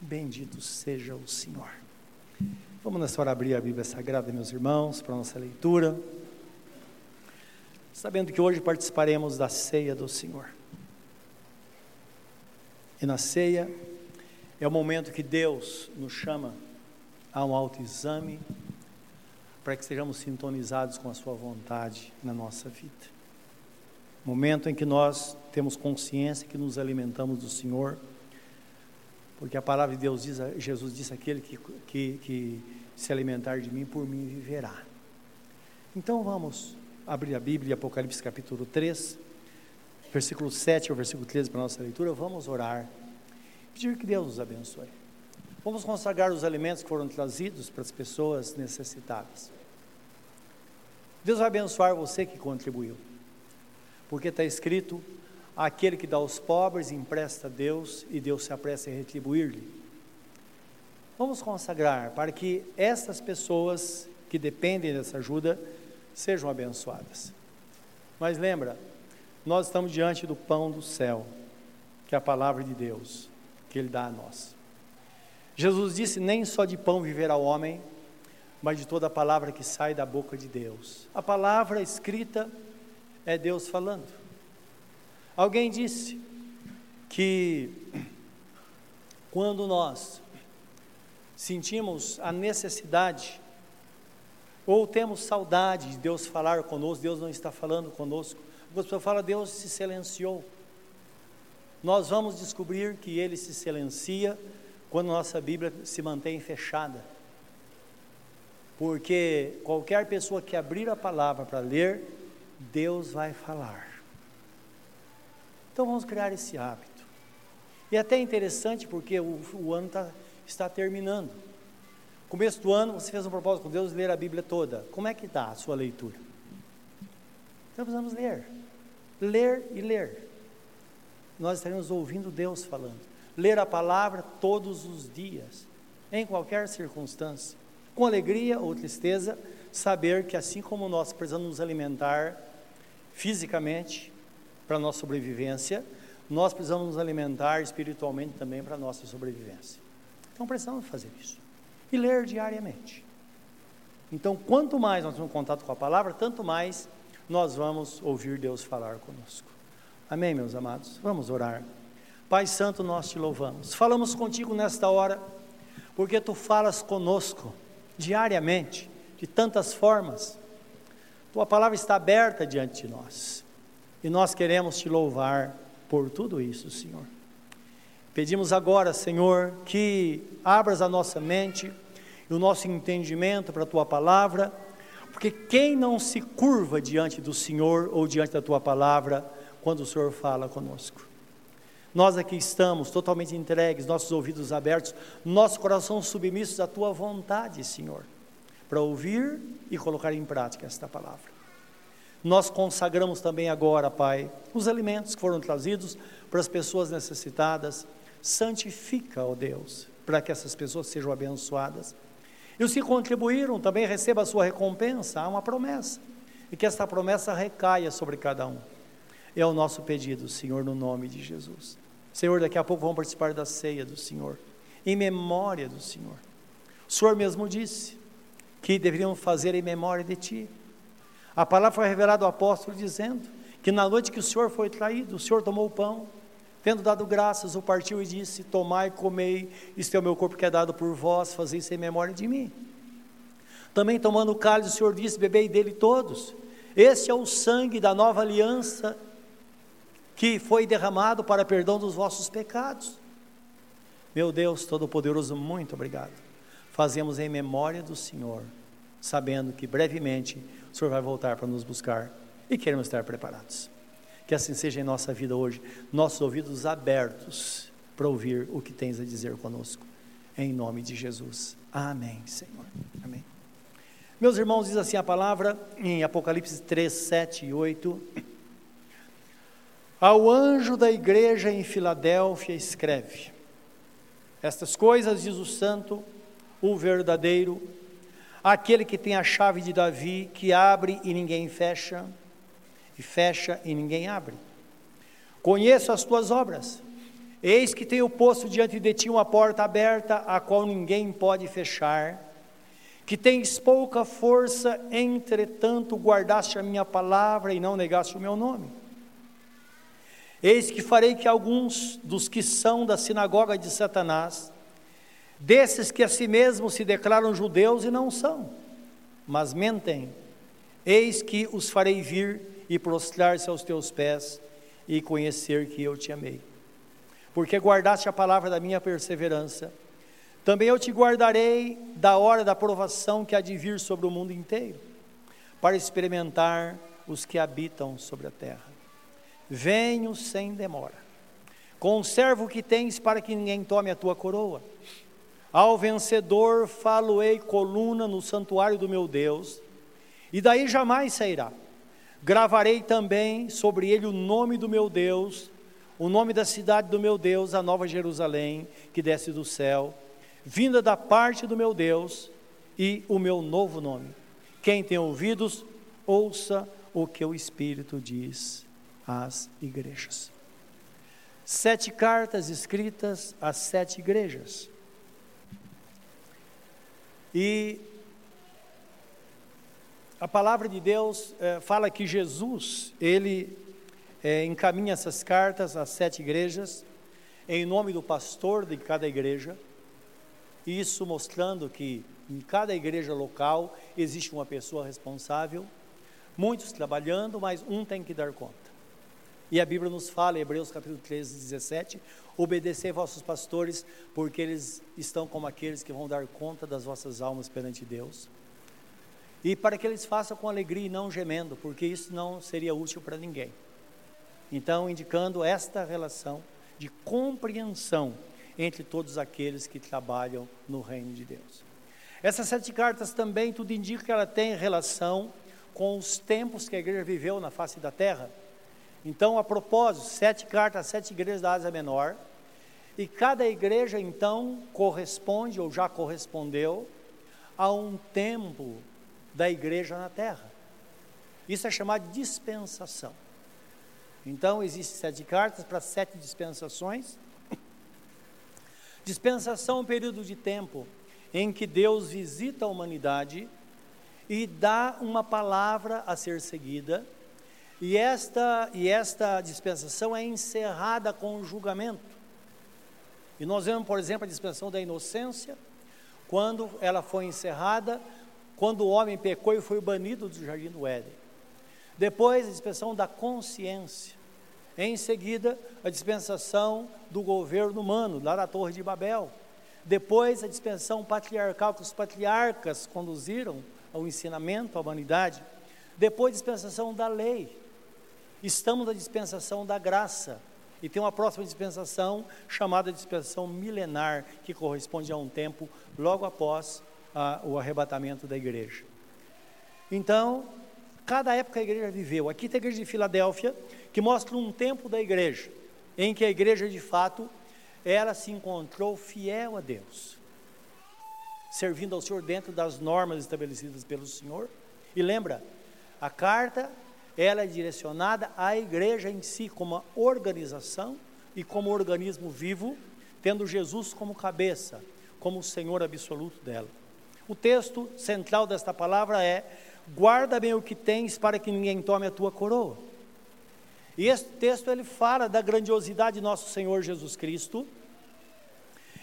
Bendito seja o Senhor. Vamos nessa hora abrir a Bíblia Sagrada, meus irmãos, para a nossa leitura. Sabendo que hoje participaremos da ceia do Senhor. E na ceia é o momento que Deus nos chama a um autoexame para que sejamos sintonizados com a Sua vontade na nossa vida. Momento em que nós temos consciência que nos alimentamos do Senhor porque a palavra de Deus diz, Jesus disse: aquele que, que, que se alimentar de mim, por mim viverá. Então vamos abrir a Bíblia, Apocalipse capítulo 3, versículo 7 ao versículo 13 para a nossa leitura. Vamos orar, pedir que Deus nos abençoe. Vamos consagrar os alimentos que foram trazidos para as pessoas necessitadas. Deus vai abençoar você que contribuiu, porque está escrito: Aquele que dá aos pobres empresta a Deus e Deus se apressa em retribuir-lhe. Vamos consagrar para que estas pessoas que dependem dessa ajuda sejam abençoadas. Mas lembra, nós estamos diante do pão do céu, que é a palavra de Deus, que Ele dá a nós. Jesus disse: Nem só de pão viverá o homem, mas de toda a palavra que sai da boca de Deus. A palavra escrita é Deus falando. Alguém disse que quando nós sentimos a necessidade ou temos saudade de Deus falar conosco, Deus não está falando conosco. A pessoa fala, Deus se silenciou. Nós vamos descobrir que Ele se silencia quando nossa Bíblia se mantém fechada. Porque qualquer pessoa que abrir a palavra para ler, Deus vai falar. Então vamos criar esse hábito. E é até interessante porque o, o ano tá, está terminando. Começo do ano, você fez um propósito com Deus de ler a Bíblia toda. Como é que está a sua leitura? Então precisamos ler. Ler e ler. Nós estaremos ouvindo Deus falando. Ler a palavra todos os dias, em qualquer circunstância. Com alegria ou tristeza, saber que assim como nós precisamos nos alimentar fisicamente, para a nossa sobrevivência, nós precisamos nos alimentar espiritualmente também para a nossa sobrevivência. Então precisamos fazer isso. E ler diariamente. Então, quanto mais nós temos contato com a palavra, tanto mais nós vamos ouvir Deus falar conosco. Amém, meus amados? Vamos orar. Pai Santo, nós te louvamos. Falamos contigo nesta hora, porque tu falas conosco diariamente, de tantas formas. Tua palavra está aberta diante de nós. E nós queremos te louvar por tudo isso, Senhor. Pedimos agora, Senhor, que abras a nossa mente e o nosso entendimento para a tua palavra, porque quem não se curva diante do Senhor ou diante da tua palavra quando o Senhor fala conosco? Nós aqui estamos totalmente entregues, nossos ouvidos abertos, nosso coração submissos à tua vontade, Senhor, para ouvir e colocar em prática esta palavra. Nós consagramos também agora, Pai, os alimentos que foram trazidos para as pessoas necessitadas. Santifica, ó Deus, para que essas pessoas sejam abençoadas. E os que contribuíram também recebam a sua recompensa. Há uma promessa. E que esta promessa recaia sobre cada um. É o nosso pedido, Senhor, no nome de Jesus. Senhor, daqui a pouco vamos participar da ceia do Senhor, em memória do Senhor. O Senhor mesmo disse que deveriam fazer em memória de Ti. A palavra foi revelada ao apóstolo dizendo que na noite que o Senhor foi traído, o Senhor tomou o pão, tendo dado graças, o partiu e disse: Tomai, comei, isto é o meu corpo que é dado por vós, fazei isso em memória de mim. Também tomando o cálice, o Senhor disse: Bebei dele todos. Este é o sangue da nova aliança que foi derramado para perdão dos vossos pecados. Meu Deus Todo-Poderoso, muito obrigado. Fazemos em memória do Senhor, sabendo que brevemente o Senhor vai voltar para nos buscar e queremos estar preparados. Que assim seja em nossa vida hoje, nossos ouvidos abertos para ouvir o que tens a dizer conosco. Em nome de Jesus. Amém, Senhor. Amém. Meus irmãos, diz assim a palavra em Apocalipse 3, 7 e 8. Ao anjo da igreja em Filadélfia escreve: Estas coisas diz o santo, o verdadeiro, aquele que tem a chave de Davi, que abre e ninguém fecha, e fecha e ninguém abre. Conheço as tuas obras, Eis que tenho posto diante de ti uma porta aberta, a qual ninguém pode fechar. Que tens pouca força, entretanto guardaste a minha palavra e não negaste o meu nome. Eis que farei que alguns dos que são da sinagoga de Satanás, desses que a si mesmos se declaram judeus e não são, mas mentem, eis que os farei vir e prostrar-se aos teus pés e conhecer que eu te amei porque guardaste a palavra da minha perseverança. Também eu te guardarei da hora da provação que há de vir sobre o mundo inteiro, para experimentar os que habitam sobre a terra. Venho sem demora. Conserva o que tens para que ninguém tome a tua coroa. Ao vencedor falo-ei coluna no santuário do meu Deus, e daí jamais sairá. Gravarei também sobre ele o nome do meu Deus, o nome da cidade do meu Deus, a nova Jerusalém, que desce do céu, vinda da parte do meu Deus, e o meu novo nome. Quem tem ouvidos, ouça o que o Espírito diz às igrejas. Sete cartas escritas às sete igrejas. E a palavra de Deus é, fala que Jesus, ele é, encaminha essas cartas às sete igrejas, em nome do pastor de cada igreja, isso mostrando que em cada igreja local existe uma pessoa responsável, muitos trabalhando, mas um tem que dar conta. E a Bíblia nos fala, Hebreus capítulo 13, 17, obedecei vossos pastores, porque eles estão como aqueles que vão dar conta das vossas almas perante Deus. E para que eles façam com alegria e não gemendo, porque isso não seria útil para ninguém. Então, indicando esta relação de compreensão entre todos aqueles que trabalham no reino de Deus. Essas sete cartas também tudo indica que ela tem relação com os tempos que a igreja viveu na face da terra. Então, a propósito, sete cartas, sete igrejas da Ásia Menor, e cada igreja então corresponde ou já correspondeu a um tempo da igreja na terra. Isso é chamado de dispensação. Então, existem sete cartas para sete dispensações. Dispensação é um período de tempo em que Deus visita a humanidade e dá uma palavra a ser seguida, e esta, e esta dispensação é encerrada com o julgamento. E nós vemos, por exemplo, a dispensação da inocência, quando ela foi encerrada, quando o homem pecou e foi banido do jardim do Éden. Depois, a dispensação da consciência, em seguida, a dispensação do governo humano, lá na Torre de Babel. Depois, a dispensação patriarcal que os patriarcas conduziram ao ensinamento à humanidade. Depois, a dispensação da lei. Estamos na dispensação da graça. E tem uma próxima dispensação chamada dispensação milenar, que corresponde a um tempo logo após a, o arrebatamento da igreja. Então, cada época a igreja viveu. Aqui tem a igreja de Filadélfia, que mostra um tempo da igreja, em que a igreja de fato, ela se encontrou fiel a Deus, servindo ao Senhor dentro das normas estabelecidas pelo Senhor. E lembra, a carta, ela é direcionada à igreja em si, como organização e como organismo vivo, tendo Jesus como cabeça, como o Senhor absoluto dela. O texto central desta palavra é: guarda bem o que tens para que ninguém tome a tua coroa. E esse texto ele fala da grandiosidade de nosso Senhor Jesus Cristo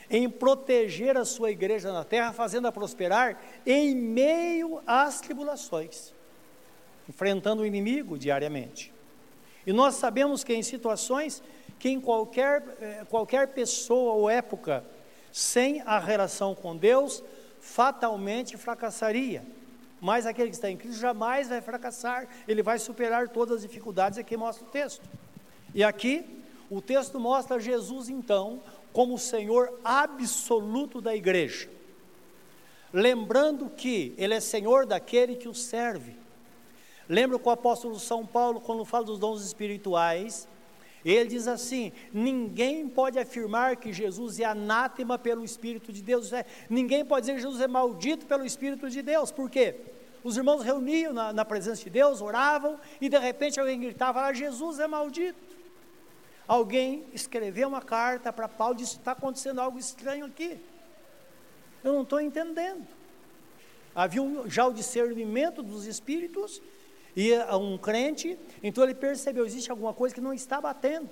em proteger a sua igreja na terra, fazendo-a prosperar em meio às tribulações, enfrentando o inimigo diariamente. E nós sabemos que em situações que em qualquer, eh, qualquer pessoa ou época, sem a relação com Deus, fatalmente fracassaria. Mas aquele que está em Cristo jamais vai fracassar, ele vai superar todas as dificuldades, aqui mostra o texto. E aqui, o texto mostra Jesus, então, como o Senhor absoluto da igreja. Lembrando que Ele é Senhor daquele que o serve. Lembra que o apóstolo São Paulo, quando fala dos dons espirituais, ele diz assim: ninguém pode afirmar que Jesus é anátema pelo Espírito de Deus. É, ninguém pode dizer que Jesus é maldito pelo Espírito de Deus. Por quê? Os irmãos reuniam na, na presença de Deus, oravam, e de repente alguém gritava: ah, Jesus é maldito. alguém escreveu uma carta para Paulo e disse: está acontecendo algo estranho aqui. Eu não estou entendendo. Havia um, já o discernimento dos espíritos, e um crente, então ele percebeu: existe alguma coisa que não está batendo.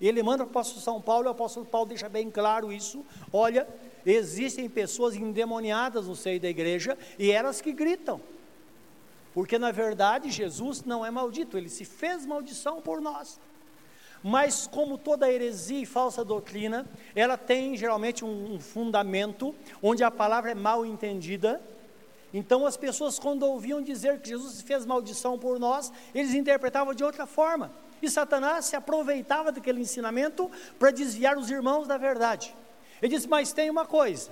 Ele manda para o apóstolo São Paulo, e o apóstolo Paulo deixa bem claro isso. Olha, existem pessoas endemoniadas no seio da igreja e elas que gritam. Porque na verdade Jesus não é maldito, ele se fez maldição por nós. Mas como toda heresia e falsa doutrina, ela tem geralmente um fundamento onde a palavra é mal entendida. Então as pessoas quando ouviam dizer que Jesus fez maldição por nós, eles interpretavam de outra forma. E Satanás se aproveitava daquele ensinamento para desviar os irmãos da verdade. Ele disse: Mas tem uma coisa,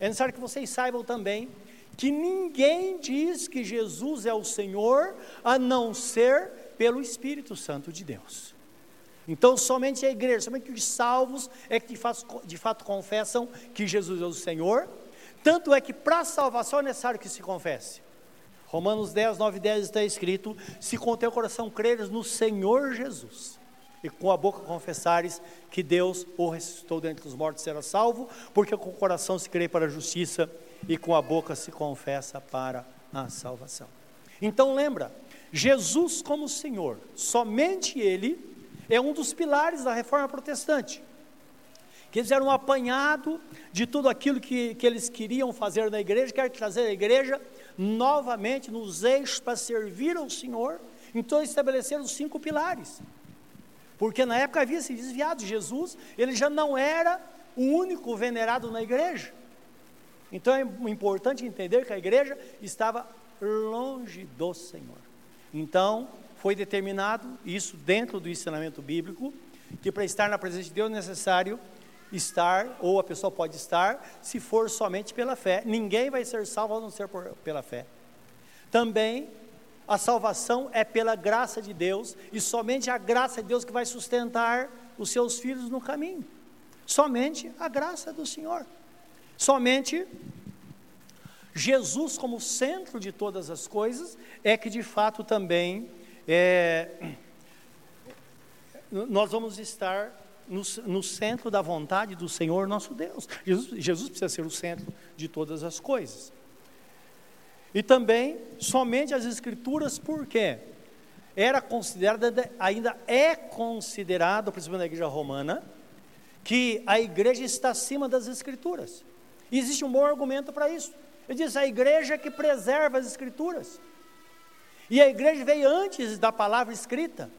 é necessário que vocês saibam também que ninguém diz que Jesus é o Senhor a não ser pelo Espírito Santo de Deus. Então, somente a igreja, somente os salvos é que de fato, de fato confessam que Jesus é o Senhor. Tanto é que para salvação é necessário que se confesse. Romanos 10, 9 e 10 está escrito: Se com teu coração creres no Senhor Jesus, e com a boca confessares que Deus o ressuscitou dentre os mortos, será salvo, porque com o coração se crê para a justiça e com a boca se confessa para a salvação. Então lembra, Jesus como Senhor, somente Ele é um dos pilares da reforma protestante. Que eles eram um apanhado de tudo aquilo que, que eles queriam fazer na igreja, quer trazer a igreja novamente nos eixos para servir ao Senhor. Então estabeleceram os cinco pilares. Porque na época havia se desviado. Jesus, ele já não era o único venerado na igreja. Então é importante entender que a igreja estava longe do Senhor. Então, foi determinado isso dentro do ensinamento bíblico, que para estar na presença de Deus é necessário estar, ou a pessoa pode estar, se for somente pela fé. Ninguém vai ser salvo a não ser por, pela fé. Também a salvação é pela graça de Deus, e somente a graça de Deus que vai sustentar os seus filhos no caminho. Somente a graça do Senhor. Somente Jesus, como centro de todas as coisas, é que de fato também é, nós vamos estar no, no, centro da vontade do Senhor nosso Deus. Jesus, Jesus precisa ser o centro de todas as coisas. E também somente as Escrituras, por quê? Era considerada, ainda é considerado, principalmente na igreja romana, que a igreja está acima das Escrituras. E existe um bom argumento para isso. Ele diz: a igreja que preserva as escrituras. E a igreja veio antes da palavra escrita.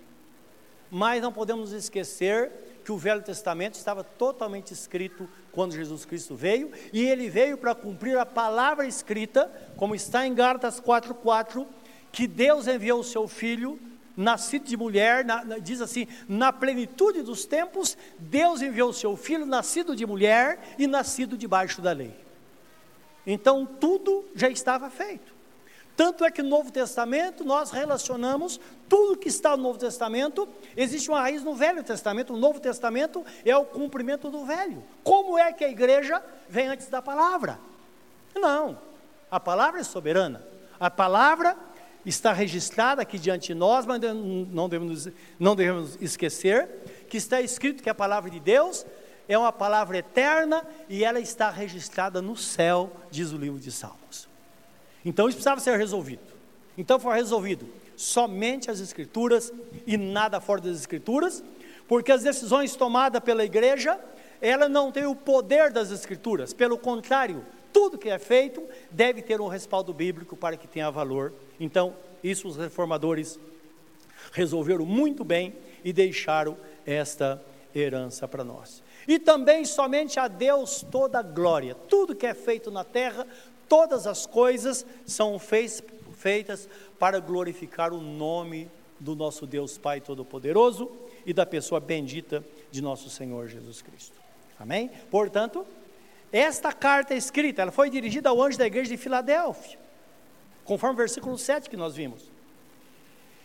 Mas não podemos esquecer que o Velho Testamento estava totalmente escrito quando Jesus Cristo veio, e ele veio para cumprir a palavra escrita, como está em Gálatas 4:4, que Deus enviou o seu filho nascido de mulher, na, na, diz assim, na plenitude dos tempos, Deus enviou o seu filho, nascido de mulher e nascido debaixo da lei. Então tudo já estava feito. Tanto é que no Novo Testamento nós relacionamos tudo que está no Novo Testamento, existe uma raiz no Velho Testamento, o Novo Testamento é o cumprimento do Velho. Como é que a igreja vem antes da palavra? Não, a palavra é soberana. A palavra está registrada aqui diante de nós, mas não devemos, não devemos esquecer que está escrito que a palavra de Deus é uma palavra eterna e ela está registrada no céu, diz o livro de Salmos. Então isso precisava ser resolvido. Então foi resolvido somente as Escrituras e nada fora das Escrituras, porque as decisões tomadas pela igreja, ela não tem o poder das Escrituras, pelo contrário, tudo que é feito deve ter um respaldo bíblico para que tenha valor então, isso os reformadores resolveram muito bem e deixaram esta herança para nós. E também somente a Deus toda a glória. Tudo que é feito na terra, todas as coisas são feitas, para glorificar o nome do nosso Deus Pai Todo-Poderoso e da pessoa bendita de nosso Senhor Jesus Cristo. Amém? Portanto, esta carta escrita, ela foi dirigida ao anjo da igreja de Filadélfia conforme o versículo 7 que nós vimos.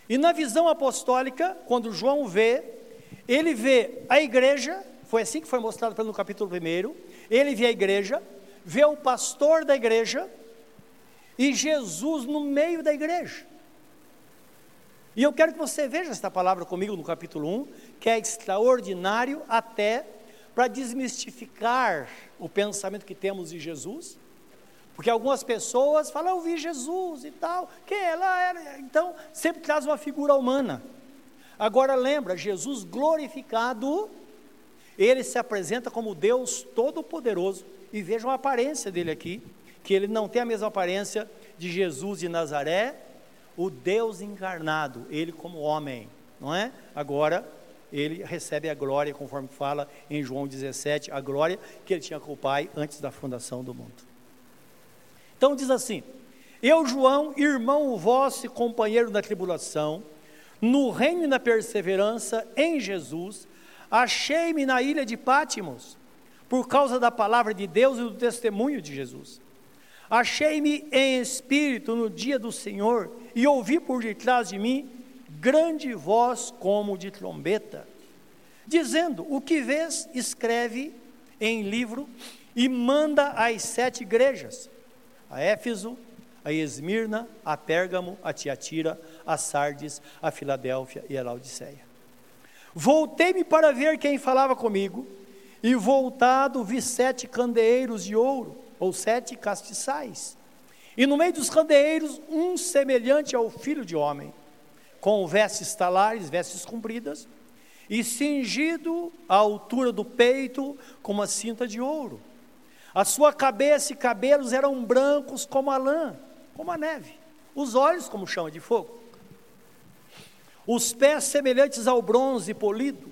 E na visão apostólica, quando João vê, ele vê a igreja, foi assim que foi mostrado no capítulo 1, ele vê a igreja, vê o pastor da igreja e Jesus no meio da igreja. E eu quero que você veja esta palavra comigo no capítulo 1, que é extraordinário até para desmistificar o pensamento que temos de Jesus. Porque algumas pessoas falam, eu vi Jesus e tal, que ela era. Então, sempre traz uma figura humana. Agora lembra, Jesus glorificado, ele se apresenta como Deus Todo-Poderoso. E vejam a aparência dele aqui, que ele não tem a mesma aparência de Jesus de Nazaré, o Deus encarnado, ele como homem, não é? Agora, ele recebe a glória, conforme fala em João 17, a glória que ele tinha com o Pai antes da fundação do mundo. Então diz assim: Eu, João, irmão vosso e companheiro da tribulação, no reino e na perseverança em Jesus, achei-me na ilha de Pátimos, por causa da palavra de Deus e do testemunho de Jesus. Achei-me em espírito no dia do Senhor e ouvi por detrás de mim grande voz como de trombeta, dizendo: O que vês, escreve em livro e manda às sete igrejas: a Éfeso, a Esmirna, a Pérgamo, a Tiatira, a Sardes, a Filadélfia e a Laodiceia. Voltei-me para ver quem falava comigo, e voltado vi sete candeeiros de ouro ou sete castiçais. E no meio dos candeeiros, um semelhante ao filho de homem, com vestes talares, vestes compridas, e cingido à altura do peito com uma cinta de ouro. A sua cabeça e cabelos eram brancos como a lã, como a neve. Os olhos como chama de fogo. Os pés semelhantes ao bronze polido,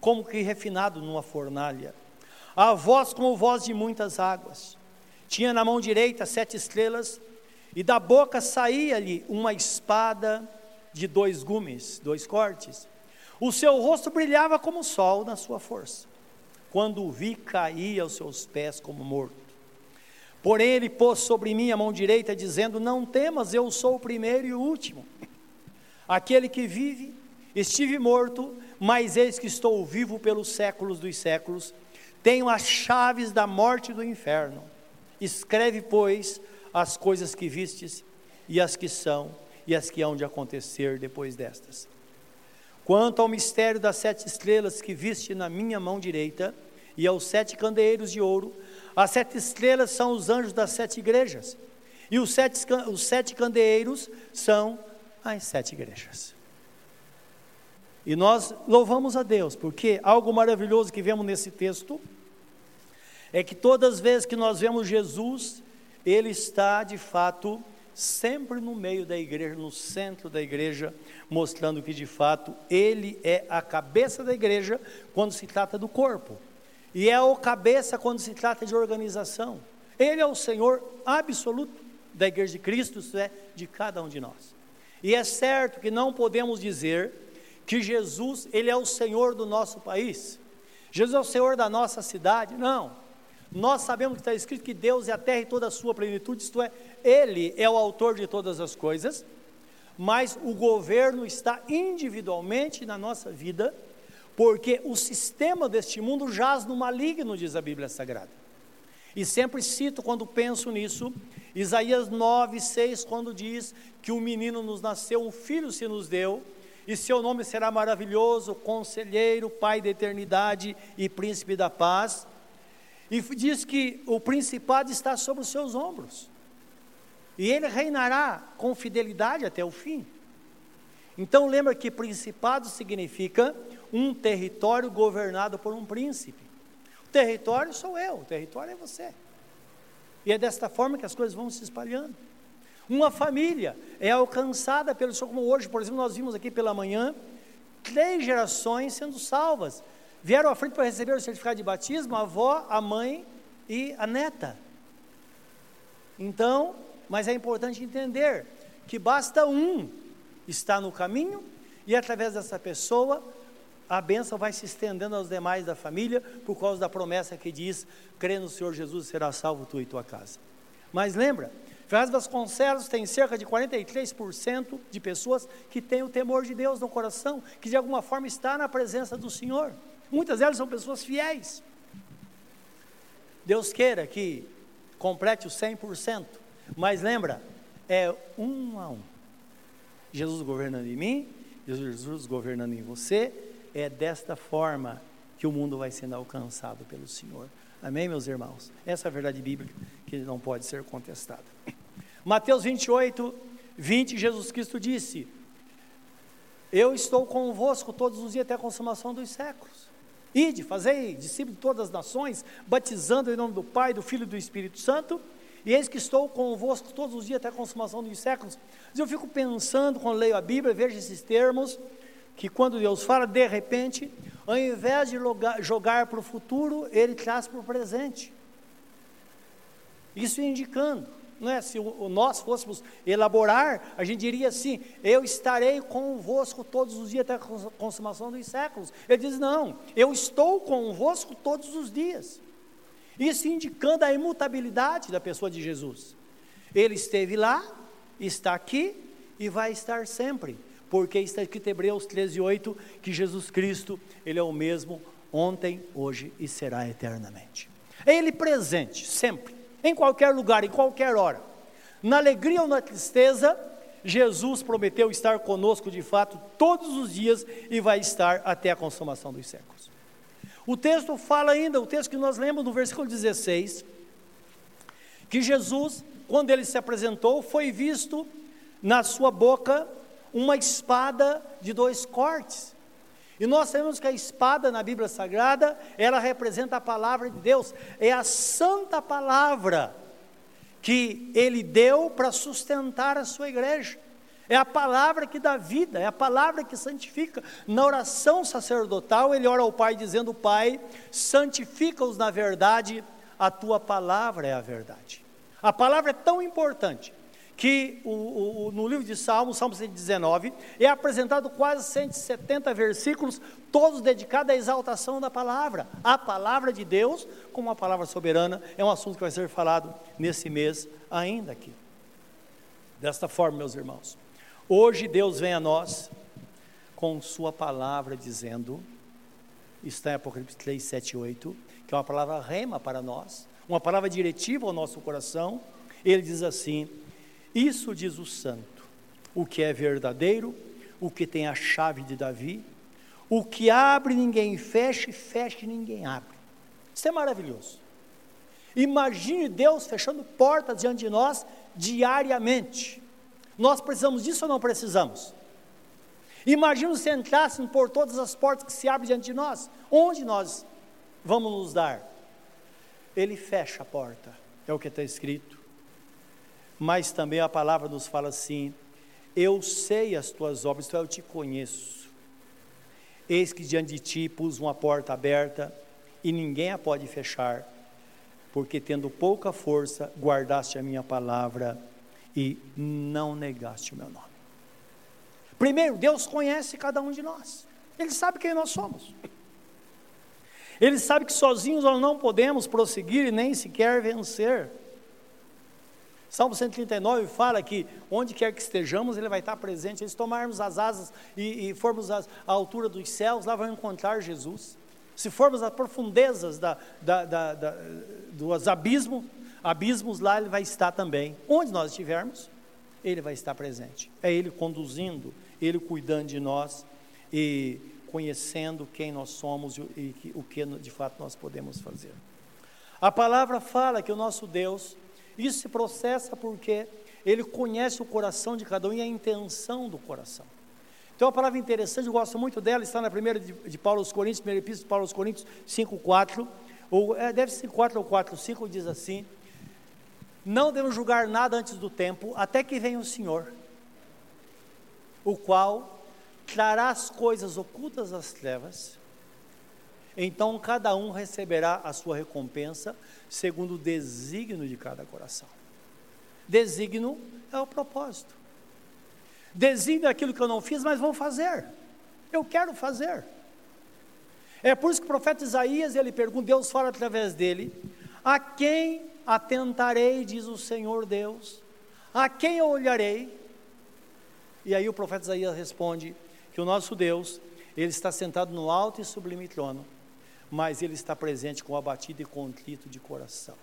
como que refinado numa fornalha. A voz como voz de muitas águas. Tinha na mão direita sete estrelas, e da boca saía-lhe uma espada de dois gumes, dois cortes. O seu rosto brilhava como o sol na sua força. Quando o vi, caí aos seus pés como morto. Porém, ele pôs sobre mim a mão direita, dizendo: Não temas, eu sou o primeiro e o último. Aquele que vive, estive morto, mas eis que estou vivo pelos séculos dos séculos. Tenho as chaves da morte e do inferno. Escreve, pois, as coisas que vistes, e as que são, e as que hão de acontecer depois destas. Quanto ao mistério das sete estrelas que viste na minha mão direita, e aos sete candeeiros de ouro, as sete estrelas são os anjos das sete igrejas, e os sete, os sete candeeiros são as sete igrejas. E nós louvamos a Deus, porque algo maravilhoso que vemos nesse texto é que todas as vezes que nós vemos Jesus, ele está de fato sempre no meio da igreja, no centro da igreja, mostrando que de fato ele é a cabeça da igreja quando se trata do corpo, e é o cabeça quando se trata de organização. Ele é o Senhor absoluto da igreja de Cristo, isso é, de cada um de nós. E é certo que não podemos dizer que Jesus, ele é o Senhor do nosso país. Jesus é o Senhor da nossa cidade, não. Nós sabemos que está escrito que Deus é a terra e toda a sua plenitude, isto é, Ele é o autor de todas as coisas, mas o governo está individualmente na nossa vida, porque o sistema deste mundo jaz no maligno, diz a Bíblia Sagrada. E sempre cito quando penso nisso, Isaías 9, 6, quando diz que um menino nos nasceu, um filho se nos deu, e seu nome será maravilhoso, conselheiro, pai da eternidade e príncipe da paz. E diz que o principado está sobre os seus ombros. E ele reinará com fidelidade até o fim. Então lembra que principado significa um território governado por um príncipe. O território sou eu, o território é você. E é desta forma que as coisas vão se espalhando. Uma família é alcançada pelo Senhor, como hoje, por exemplo, nós vimos aqui pela manhã, três gerações sendo salvas vieram à frente para receber o certificado de batismo a avó, a mãe e a neta. Então, mas é importante entender que basta um estar no caminho e através dessa pessoa a bênção vai se estendendo aos demais da família por causa da promessa que diz: crê no Senhor Jesus será salvo tu e tua casa. Mas lembra, Ferraz Vasconcelos tem cerca de 43% de pessoas que têm o temor de Deus no coração, que de alguma forma está na presença do Senhor. Muitas delas são pessoas fiéis. Deus queira que complete o 100%, mas lembra, é um a um. Jesus governando em mim, Jesus governando em você, é desta forma que o mundo vai sendo alcançado pelo Senhor. Amém, meus irmãos? Essa é a verdade bíblica que não pode ser contestada. Mateus 28, 20, Jesus Cristo disse: Eu estou convosco todos os dias até a consumação dos séculos. Ide, fazei discípulos de todas as nações, batizando em nome do Pai, do Filho e do Espírito Santo, e eis que estou convosco todos os dias até a consumação dos séculos. Mas eu fico pensando, quando leio a Bíblia, vejo esses termos, que quando Deus fala, de repente, ao invés de jogar para o futuro, Ele traz para o presente. Isso indicando não é? se nós fôssemos elaborar, a gente diria assim: Eu estarei convosco todos os dias até a consumação dos séculos. Ele diz: Não, eu estou convosco todos os dias. Isso indicando a imutabilidade da pessoa de Jesus. Ele esteve lá, está aqui e vai estar sempre. Porque está escrito em Hebreus 13, 8, que Jesus Cristo, Ele é o mesmo ontem, hoje e será eternamente. É Ele presente, sempre em qualquer lugar, em qualquer hora. Na alegria ou na tristeza, Jesus prometeu estar conosco de fato todos os dias e vai estar até a consumação dos séculos. O texto fala ainda, o texto que nós lemos no versículo 16, que Jesus, quando ele se apresentou, foi visto na sua boca uma espada de dois cortes. E nós sabemos que a espada na Bíblia Sagrada, ela representa a palavra de Deus, é a santa palavra que ele deu para sustentar a sua igreja. É a palavra que dá vida, é a palavra que santifica. Na oração sacerdotal, ele ora ao Pai dizendo: Pai, santifica-os na verdade, a tua palavra é a verdade. A palavra é tão importante que o, o, no livro de Salmos, Salmo 119, é apresentado quase 170 versículos, todos dedicados à exaltação da palavra. A palavra de Deus, como uma palavra soberana, é um assunto que vai ser falado nesse mês ainda aqui. Desta forma, meus irmãos, hoje Deus vem a nós com Sua palavra dizendo, está em Apocalipse 3, 7 8, que é uma palavra rema para nós, uma palavra diretiva ao nosso coração. Ele diz assim: isso diz o santo, o que é verdadeiro, o que tem a chave de Davi, o que abre ninguém fecha, e fecha ninguém abre. Isso é maravilhoso. Imagine Deus fechando portas diante de nós diariamente. Nós precisamos disso ou não precisamos? Imagina se entrassem por todas as portas que se abrem diante de nós. Onde nós vamos nos dar? Ele fecha a porta, é o que está escrito mas também a palavra nos fala assim: Eu sei as tuas obras, então eu te conheço. Eis que diante de ti pus uma porta aberta e ninguém a pode fechar, porque tendo pouca força, guardaste a minha palavra e não negaste o meu nome. Primeiro, Deus conhece cada um de nós, Ele sabe quem nós somos. Ele sabe que sozinhos nós não podemos prosseguir e nem sequer vencer. Salmo 139 fala que onde quer que estejamos, Ele vai estar presente. Se tomarmos as asas e, e formos à, altura dos céus, lá vamos encontrar Jesus. Se formos às profundezas da, da, da, da, dos abismos, abismos, lá Ele vai estar também. Onde nós estivermos, Ele vai estar presente. É Ele conduzindo, Ele cuidando de nós e conhecendo quem nós somos e o que de fato nós podemos fazer. A palavra fala que o nosso Deus isso se processa porque ele conhece o coração de cada um e a intenção do coração. Então, uma palavra interessante, eu gosto muito dela, está na primeira de, de Paulo aos Coríntios, primeira epístola de Paulo aos Coríntios 5, 4, ou é, deve ser 4 ou 4, 5, diz assim: Não devemos julgar nada antes do tempo, até que venha o Senhor, o qual trará as coisas ocultas das trevas, então cada um receberá a sua recompensa segundo o desígnio de cada coração. Desígnio é o propósito. Desígnio é aquilo que eu não fiz, mas vou fazer. Eu quero fazer. É por isso que o profeta Isaías, ele pergunta, Deus fala através dele, a quem atentarei, diz o Senhor Deus, a quem eu olharei? E aí o profeta Isaías responde que o nosso Deus, ele está sentado no alto e sublime trono, mas Ele está presente com abatido e contrito de coração,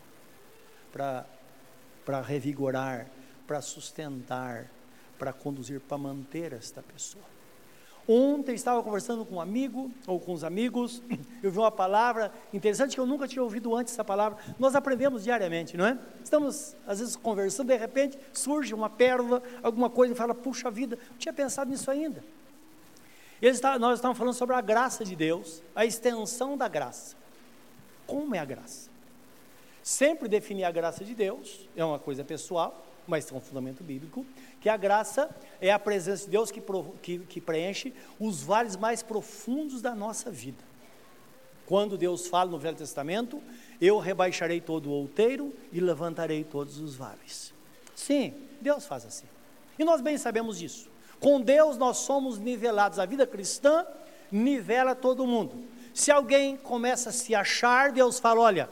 para revigorar, para sustentar, para conduzir, para manter esta pessoa. Ontem estava conversando com um amigo, ou com os amigos, eu vi uma palavra interessante que eu nunca tinha ouvido antes essa palavra. Nós aprendemos diariamente, não é? Estamos, às vezes, conversando, de repente surge uma pérola, alguma coisa, e fala, puxa vida, não tinha pensado nisso ainda. Nós estávamos falando sobre a graça de Deus, a extensão da graça. Como é a graça? Sempre definir a graça de Deus é uma coisa pessoal, mas tem um fundamento bíblico, que a graça é a presença de Deus que, que, que preenche os vales mais profundos da nossa vida. Quando Deus fala no Velho Testamento, eu rebaixarei todo o outeiro e levantarei todos os vales. Sim, Deus faz assim. E nós bem sabemos disso. Com Deus nós somos nivelados. A vida cristã nivela todo mundo. Se alguém começa a se achar, Deus fala: olha,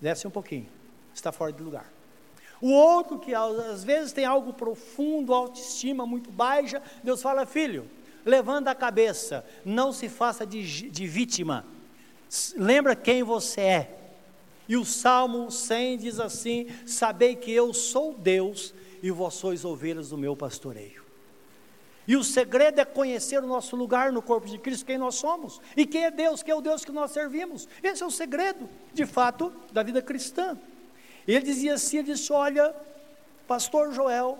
desce um pouquinho, está fora de lugar. O outro que às vezes tem algo profundo, autoestima muito baixa, Deus fala: filho, levanta a cabeça, não se faça de, de vítima, lembra quem você é. E o Salmo 100 diz assim: Sabei que eu sou Deus e vós sois ovelhas do meu pastoreio. E o segredo é conhecer o nosso lugar no corpo de Cristo, quem nós somos e quem é Deus, quem é o Deus que nós servimos. Esse é o segredo, de fato, da vida cristã. Ele dizia assim: ele disse, Olha, Pastor Joel,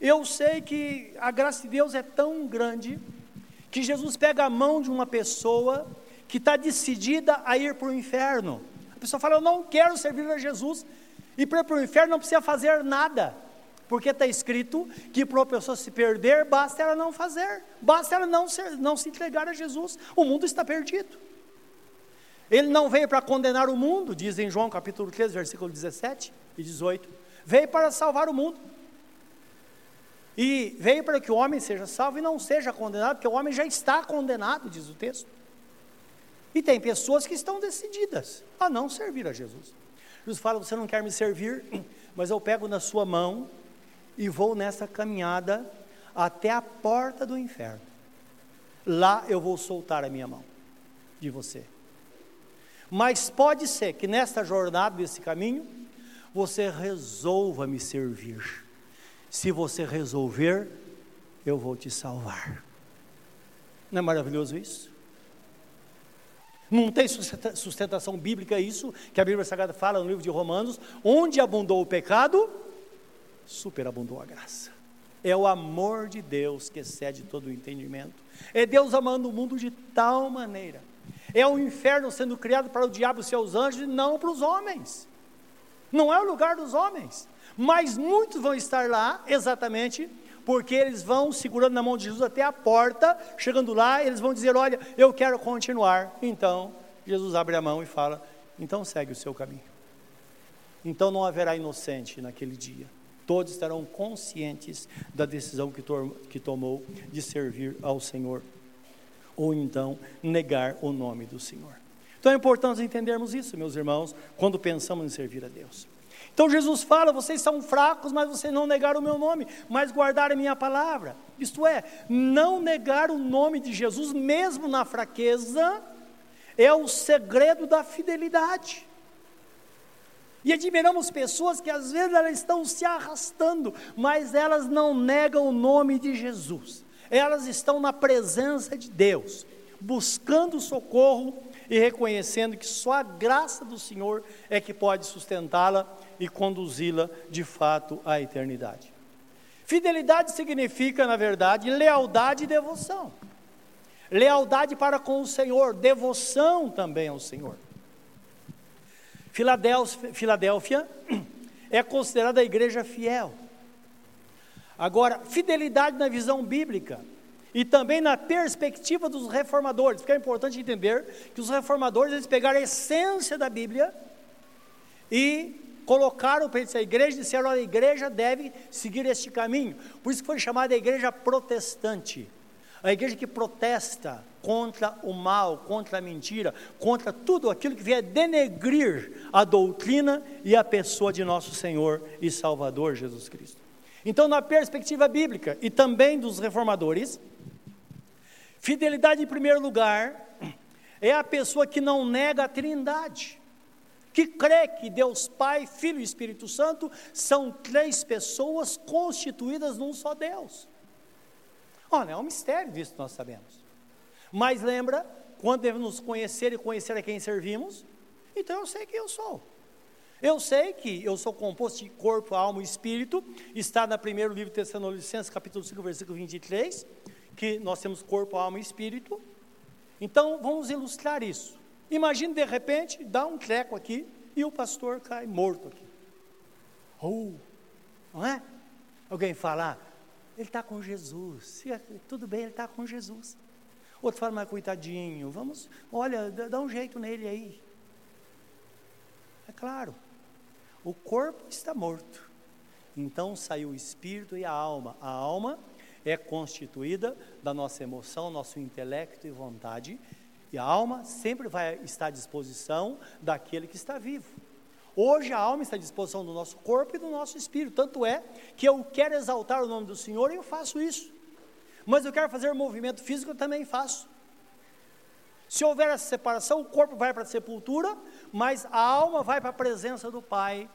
eu sei que a graça de Deus é tão grande que Jesus pega a mão de uma pessoa que está decidida a ir para o inferno. A pessoa fala: Eu não quero servir a Jesus, e para o inferno não precisa fazer nada. Porque está escrito que para uma pessoa se perder, basta ela não fazer, basta ela não, ser, não se entregar a Jesus. O mundo está perdido. Ele não veio para condenar o mundo, diz em João capítulo 13, versículo 17 e 18. Veio para salvar o mundo. E veio para que o homem seja salvo e não seja condenado, porque o homem já está condenado, diz o texto. E tem pessoas que estão decididas a não servir a Jesus. Jesus fala: Você não quer me servir, mas eu pego na sua mão e vou nessa caminhada até a porta do inferno. Lá eu vou soltar a minha mão de você. Mas pode ser que nesta jornada, desse caminho, você resolva me servir. Se você resolver, eu vou te salvar. Não é maravilhoso isso? Não tem sustentação bíblica isso, que a Bíblia Sagrada fala no livro de Romanos, onde abundou o pecado, superabundou a graça. É o amor de Deus que excede todo o entendimento. É Deus amando o mundo de tal maneira. É o inferno sendo criado para o diabo e seus anjos e não para os homens. Não é o lugar dos homens. Mas muitos vão estar lá exatamente porque eles vão segurando na mão de Jesus até a porta, chegando lá, eles vão dizer: Olha, eu quero continuar. Então, Jesus abre a mão e fala: Então segue o seu caminho. Então não haverá inocente naquele dia todos estarão conscientes da decisão que, to que tomou de servir ao Senhor, ou então negar o nome do Senhor. Então é importante entendermos isso, meus irmãos, quando pensamos em servir a Deus. Então Jesus fala: vocês são fracos, mas vocês não negaram o meu nome, mas guardaram a minha palavra. Isto é, não negar o nome de Jesus, mesmo na fraqueza, é o segredo da fidelidade. E admiramos pessoas que às vezes elas estão se arrastando, mas elas não negam o nome de Jesus. Elas estão na presença de Deus, buscando socorro e reconhecendo que só a graça do Senhor é que pode sustentá-la e conduzi-la de fato à eternidade. Fidelidade significa, na verdade, lealdade e devoção. Lealdade para com o Senhor, devoção também ao Senhor. Filadélfia é considerada a igreja fiel. Agora, fidelidade na visão bíblica e também na perspectiva dos reformadores, porque é importante entender que os reformadores eles pegaram a essência da Bíblia e colocaram para a igreja e disseram: a igreja deve seguir este caminho. Por isso que foi chamada a igreja protestante. A igreja que protesta contra o mal, contra a mentira, contra tudo aquilo que vier denegrir a doutrina e a pessoa de nosso Senhor e Salvador Jesus Cristo. Então, na perspectiva bíblica e também dos reformadores, fidelidade em primeiro lugar é a pessoa que não nega a Trindade, que crê que Deus Pai, Filho e Espírito Santo são três pessoas constituídas num só Deus. Olha, é um mistério disso que nós sabemos. Mas lembra, quando devemos nos conhecer e conhecer a quem servimos, então eu sei quem eu sou. Eu sei que eu sou composto de corpo, alma e espírito, está no primeiro livro de Tessalonicenses, capítulo 5, versículo 23, que nós temos corpo, alma e espírito. Então, vamos ilustrar isso. Imagine, de repente, dá um treco aqui e o pastor cai morto aqui. Oh, não é? Alguém fala, ah, ele está com Jesus. Tudo bem, ele está com Jesus. Outro fala, coitadinho, vamos, olha, dá um jeito nele aí. É claro, o corpo está morto. Então saiu o espírito e a alma. A alma é constituída da nossa emoção, nosso intelecto e vontade. E a alma sempre vai estar à disposição daquele que está vivo. Hoje a alma está à disposição do nosso corpo e do nosso espírito. Tanto é que eu quero exaltar o nome do Senhor e eu faço isso. Mas eu quero fazer movimento físico, eu também faço. Se houver essa separação, o corpo vai para a sepultura, mas a alma vai para a presença do Pai,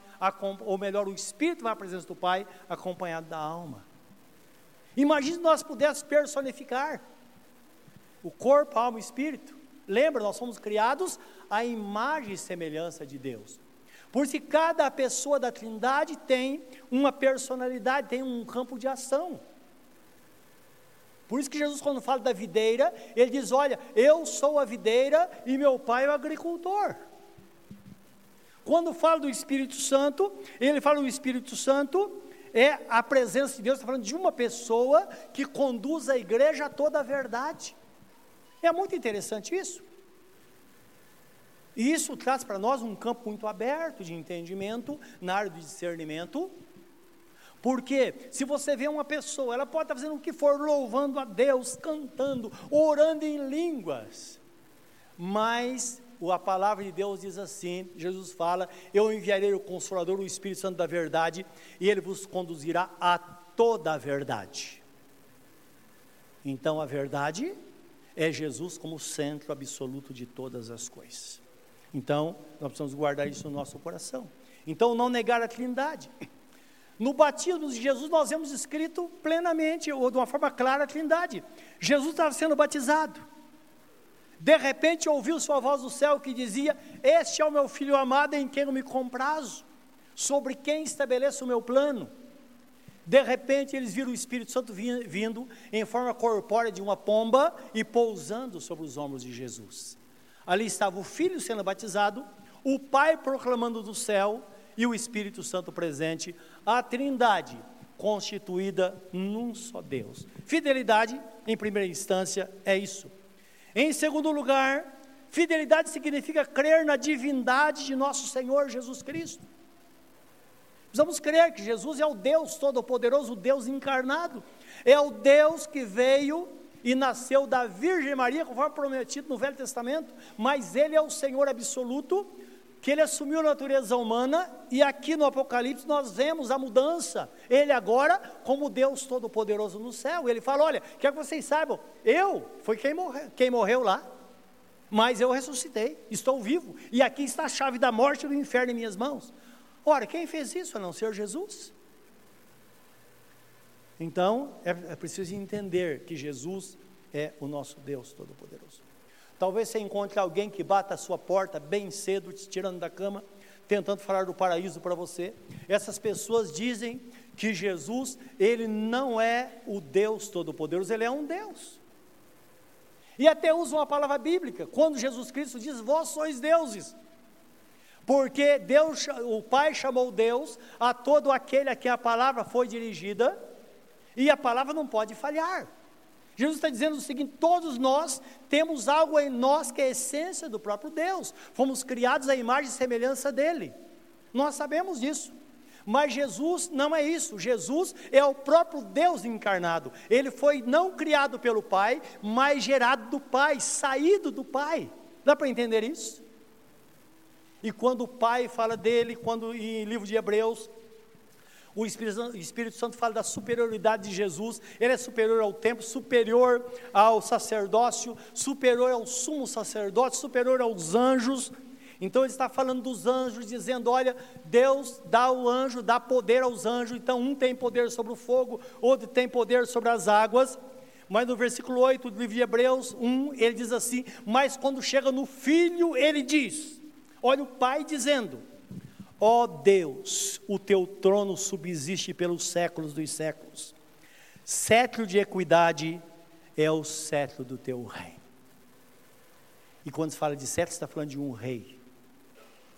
ou melhor, o espírito vai para a presença do Pai, acompanhado da alma. Imagine se nós pudéssemos personificar o corpo, a alma e o espírito. Lembra, nós somos criados à imagem e semelhança de Deus. Por isso cada pessoa da Trindade tem uma personalidade, tem um campo de ação. Por isso que Jesus, quando fala da videira, ele diz: Olha, eu sou a videira e meu pai é o agricultor. Quando fala do Espírito Santo, ele fala do Espírito Santo é a presença de Deus, está falando de uma pessoa que conduz a igreja a toda a verdade. É muito interessante isso. E isso traz para nós um campo muito aberto de entendimento na área do discernimento. Porque se você vê uma pessoa, ela pode estar fazendo o que for, louvando a Deus, cantando, orando em línguas, mas a palavra de Deus diz assim: Jesus fala, Eu enviarei o Consolador, o Espírito Santo da verdade, e ele vos conduzirá a toda a verdade. Então a verdade é Jesus como centro absoluto de todas as coisas. Então, nós precisamos guardar isso no nosso coração. Então, não negar a Trindade. No batismo de Jesus, nós vemos escrito plenamente, ou de uma forma clara, a Trindade. Jesus estava sendo batizado. De repente, ouviu sua voz do céu que dizia: Este é o meu filho amado em quem eu me comprazo, sobre quem estabeleço o meu plano. De repente, eles viram o Espírito Santo vindo em forma corpórea de uma pomba e pousando sobre os ombros de Jesus. Ali estava o filho sendo batizado, o pai proclamando do céu e o Espírito Santo presente, a Trindade constituída num só Deus. Fidelidade, em primeira instância, é isso. Em segundo lugar, fidelidade significa crer na divindade de nosso Senhor Jesus Cristo. Precisamos crer que Jesus é o Deus Todo-Poderoso, o Deus encarnado, é o Deus que veio e nasceu da Virgem Maria, conforme prometido no Velho Testamento, mas ele é o Senhor absoluto, que ele assumiu a natureza humana, e aqui no Apocalipse nós vemos a mudança. Ele agora, como Deus Todo-Poderoso no céu, ele fala: Olha, quero que vocês saibam, eu foi quem morreu, quem morreu lá, mas eu ressuscitei, estou vivo, e aqui está a chave da morte e do inferno em minhas mãos. Ora, quem fez isso a não ser Jesus? Então, é, é preciso entender que Jesus é o nosso Deus Todo-Poderoso. Talvez você encontre alguém que bata a sua porta bem cedo, te tirando da cama, tentando falar do paraíso para você. Essas pessoas dizem que Jesus, ele não é o Deus Todo-Poderoso, ele é um Deus. E até usam a palavra bíblica, quando Jesus Cristo diz: Vós sois deuses. Porque Deus, o Pai chamou Deus a todo aquele a quem a palavra foi dirigida, e a palavra não pode falhar. Jesus está dizendo o seguinte: todos nós temos algo em nós que é a essência do próprio Deus, fomos criados à imagem e semelhança dele. Nós sabemos disso. Mas Jesus não é isso, Jesus é o próprio Deus encarnado. Ele foi não criado pelo Pai, mas gerado do Pai, saído do Pai. Dá para entender isso? E quando o Pai fala dele, quando em livro de Hebreus, o Espírito, o Espírito Santo fala da superioridade de Jesus, ele é superior ao templo, superior ao sacerdócio, superior ao sumo sacerdote, superior aos anjos. Então ele está falando dos anjos, dizendo: olha, Deus dá o anjo, dá poder aos anjos. Então um tem poder sobre o fogo, outro tem poder sobre as águas. Mas no versículo 8 do livro de Hebreus 1, ele diz assim: Mas quando chega no filho, ele diz: Olha o pai dizendo: Ó oh Deus, o teu trono subsiste pelos séculos dos séculos. Cetro de equidade é o cetro do teu reino. E quando se fala de cetro, está falando de um rei.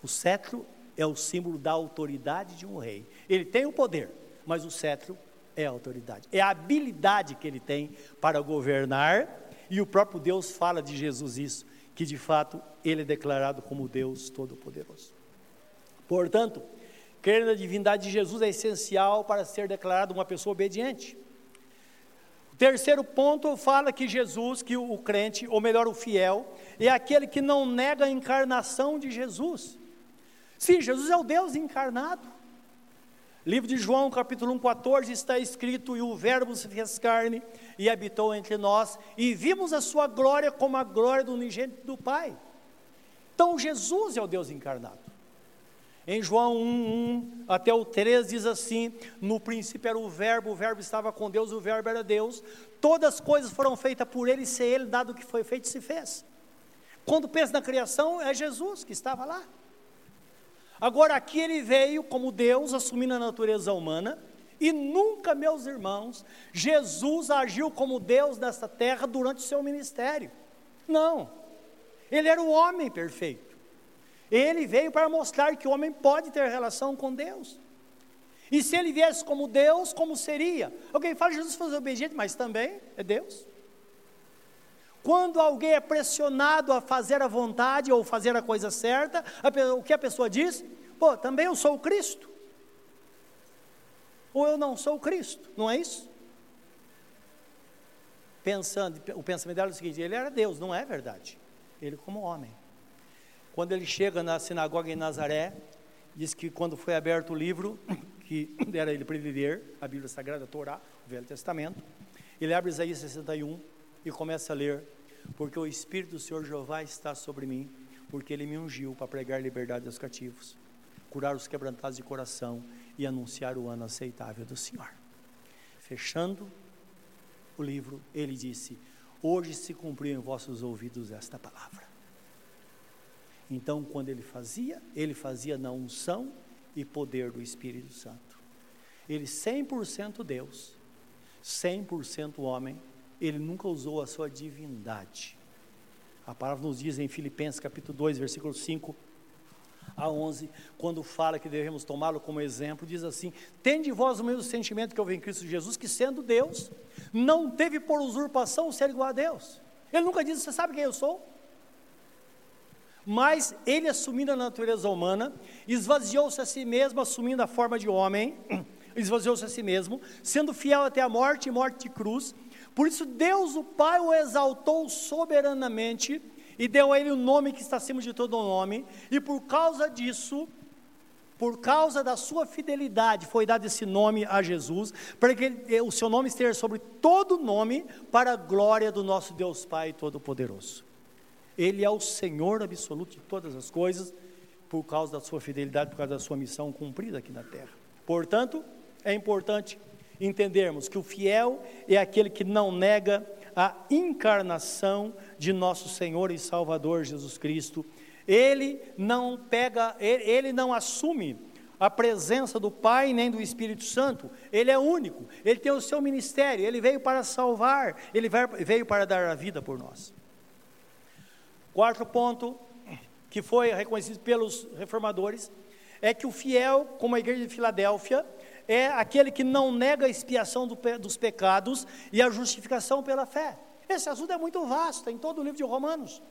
O cetro é o símbolo da autoridade de um rei. Ele tem o poder, mas o cetro é a autoridade. É a habilidade que ele tem para governar, e o próprio Deus fala de Jesus isso, que de fato ele é declarado como Deus Todo-Poderoso. Portanto, crer na divindade de Jesus é essencial para ser declarado uma pessoa obediente. O terceiro ponto fala que Jesus, que o crente, ou melhor, o fiel, é aquele que não nega a encarnação de Jesus. Sim, Jesus é o Deus encarnado. Livro de João, capítulo 1, 14, está escrito: E o Verbo se fez carne e habitou entre nós, e vimos a sua glória como a glória do unigênito do Pai. Então, Jesus é o Deus encarnado. Em João 1, 1 até o 3 diz assim: No princípio era o Verbo, o Verbo estava com Deus, o Verbo era Deus. Todas as coisas foram feitas por Ele, e sem Ele, dado que foi feito, se fez. Quando pensa na criação, é Jesus que estava lá. Agora, aqui ele veio como Deus, assumindo a natureza humana, e nunca, meus irmãos, Jesus agiu como Deus nesta terra durante o seu ministério. Não. Ele era o homem perfeito. Ele veio para mostrar que o homem pode ter relação com Deus. E se ele viesse como Deus, como seria? Alguém fala, Jesus foi obediente, mas também é Deus. Quando alguém é pressionado a fazer a vontade ou fazer a coisa certa, a, o que a pessoa diz? Pô, também eu sou o Cristo. Ou eu não sou o Cristo, não é isso? Pensando, o pensamento dela é o seguinte: ele era Deus, não é verdade. Ele, como homem. Quando ele chega na sinagoga em Nazaré, diz que quando foi aberto o livro, que era ele para ele ler, a Bíblia Sagrada, a Torá, o Velho Testamento, ele abre Isaías 61 e começa a ler, porque o Espírito do Senhor Jeová está sobre mim, porque ele me ungiu para pregar liberdade aos cativos, curar os quebrantados de coração e anunciar o ano aceitável do Senhor. Fechando o livro, ele disse: Hoje se cumpriu em vossos ouvidos esta palavra. Então, quando ele fazia, ele fazia na unção e poder do Espírito Santo. Ele 100% Deus, 100% homem, ele nunca usou a sua divindade. A palavra nos diz em Filipenses capítulo 2, versículo 5 a 11, quando fala que devemos tomá-lo como exemplo, diz assim: Tende vós o mesmo sentimento que houve em Cristo Jesus, que sendo Deus, não teve por usurpação ser igual a Deus. Ele nunca disse: Você sabe quem eu sou? Mas ele, assumindo a natureza humana, esvaziou-se a si mesmo, assumindo a forma de homem, esvaziou-se a si mesmo, sendo fiel até a morte e morte de cruz. Por isso, Deus, o Pai, o exaltou soberanamente e deu a ele o nome que está acima de todo nome, e por causa disso, por causa da sua fidelidade, foi dado esse nome a Jesus, para que ele, o seu nome esteja sobre todo nome, para a glória do nosso Deus Pai Todo-Poderoso. Ele é o Senhor absoluto de todas as coisas, por causa da sua fidelidade, por causa da sua missão cumprida aqui na terra. Portanto, é importante entendermos que o fiel é aquele que não nega a encarnação de nosso Senhor e Salvador Jesus Cristo. Ele não pega, ele não assume a presença do Pai nem do Espírito Santo. Ele é único, ele tem o seu ministério, ele veio para salvar, ele veio para dar a vida por nós. Quarto ponto, que foi reconhecido pelos reformadores, é que o fiel, como a igreja de Filadélfia, é aquele que não nega a expiação do, dos pecados e a justificação pela fé. Esse assunto é muito vasto, em todo o livro de Romanos.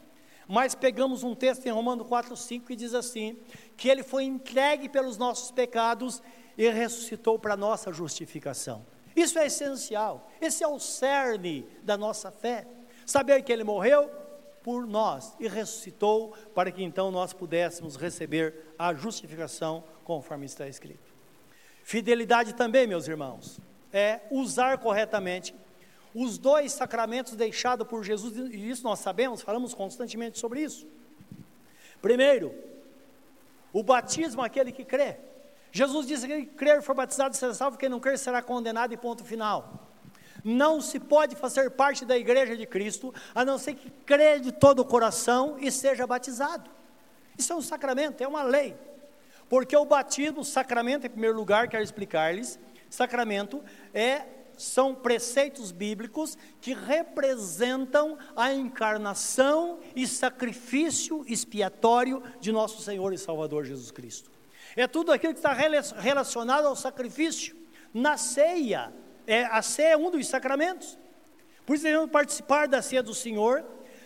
Mas pegamos um texto em Romanos 4, 5 que diz assim: que ele foi entregue pelos nossos pecados e ressuscitou para nossa justificação. Isso é essencial, esse é o cerne da nossa fé. Saber que ele morreu, por nós e ressuscitou para que então nós pudéssemos receber a justificação conforme está escrito. Fidelidade também, meus irmãos, é usar corretamente os dois sacramentos deixados por Jesus, e isso nós sabemos, falamos constantemente sobre isso. Primeiro, o batismo, aquele que crê. Jesus disse que crer for batizado será salvo, quem não crer será condenado e ponto final. Não se pode fazer parte da igreja de Cristo a não ser que crê de todo o coração e seja batizado. Isso é um sacramento, é uma lei. Porque o batismo, sacramento, em primeiro lugar, quero explicar-lhes, sacramento é são preceitos bíblicos que representam a encarnação e sacrifício expiatório de nosso Senhor e Salvador Jesus Cristo. É tudo aquilo que está relacionado ao sacrifício. Na ceia, é, a ceia é um dos sacramentos. Por isso devemos participar da ceia do Senhor,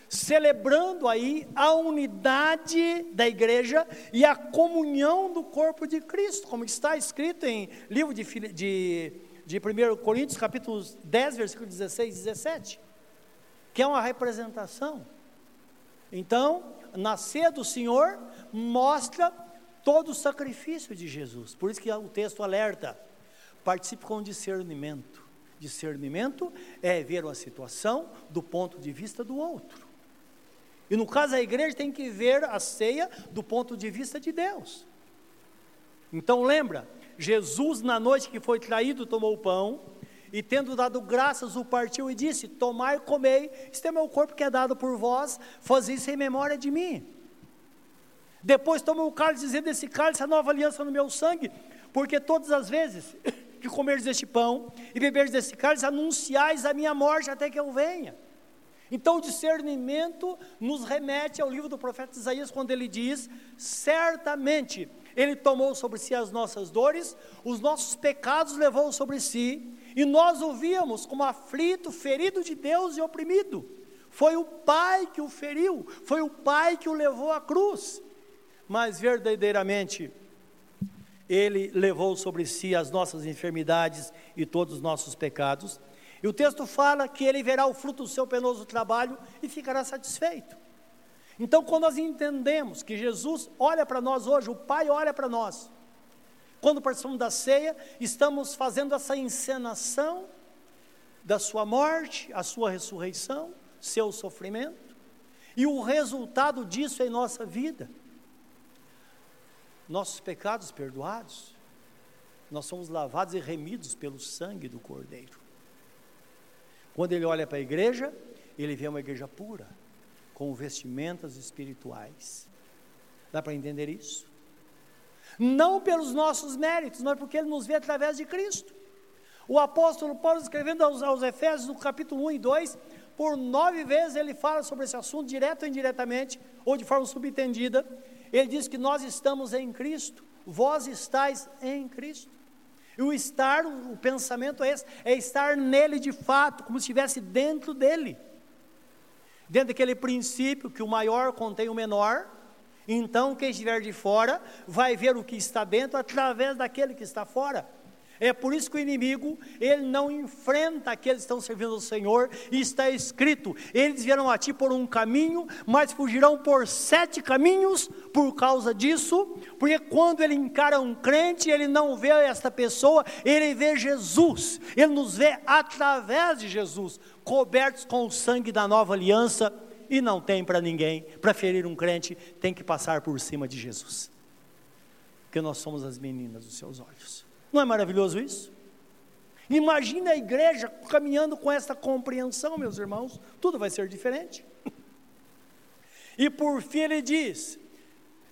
celebrando aí a unidade da igreja e a comunhão do corpo de Cristo, como está escrito em livro de, de de 1 Coríntios, capítulo 10, versículo 16 e 17, que é uma representação. Então, nascer do Senhor mostra todo o sacrifício de Jesus. Por isso que o texto alerta: participe com discernimento. Discernimento é ver uma situação do ponto de vista do outro. E no caso a igreja tem que ver a ceia do ponto de vista de Deus. Então lembra, Jesus, na noite que foi traído, tomou o pão e, tendo dado graças, o partiu e disse: Tomai comei, este é meu corpo que é dado por vós, faz isso em memória de mim. Depois tomou o cálice, dizendo: Esse cálice é a nova aliança no meu sangue, porque todas as vezes que comerdes este pão e beberdes desse cálice, anunciais a minha morte até que eu venha. Então, o discernimento nos remete ao livro do profeta Isaías, quando ele diz: Certamente ele tomou sobre si as nossas dores, os nossos pecados levou sobre si, e nós o víamos como aflito, ferido de Deus e oprimido. Foi o Pai que o feriu, foi o Pai que o levou à cruz. Mas verdadeiramente, Ele levou sobre si as nossas enfermidades e todos os nossos pecados. E o texto fala que Ele verá o fruto do seu penoso trabalho e ficará satisfeito. Então, quando nós entendemos que Jesus olha para nós hoje, o Pai olha para nós, quando participamos da ceia, estamos fazendo essa encenação da Sua morte, a Sua ressurreição, seu sofrimento, e o resultado disso em nossa vida. Nossos pecados perdoados, nós somos lavados e remidos pelo sangue do Cordeiro. Quando ele olha para a igreja, ele vê uma igreja pura com vestimentas espirituais. Dá para entender isso? Não pelos nossos méritos, mas porque Ele nos vê através de Cristo. O apóstolo Paulo, escrevendo aos, aos Efésios, no capítulo 1 e 2, por nove vezes ele fala sobre esse assunto, direto ou indiretamente, ou de forma subentendida. Ele diz que nós estamos em Cristo, vós estáis em Cristo. E o estar, o pensamento é esse, é estar nele de fato, como se estivesse dentro dele dentro daquele princípio que o maior contém o menor, então quem estiver de fora vai ver o que está dentro através daquele que está fora. É por isso que o inimigo, ele não enfrenta aqueles que estão servindo ao Senhor, e está escrito: eles vieram a ti por um caminho, mas fugirão por sete caminhos por causa disso, porque quando ele encara um crente, ele não vê esta pessoa, ele vê Jesus, ele nos vê através de Jesus, cobertos com o sangue da nova aliança, e não tem para ninguém, para ferir um crente, tem que passar por cima de Jesus, porque nós somos as meninas dos seus olhos. Não é maravilhoso isso? Imagina a igreja caminhando com essa compreensão, meus irmãos, tudo vai ser diferente. E por fim ele diz: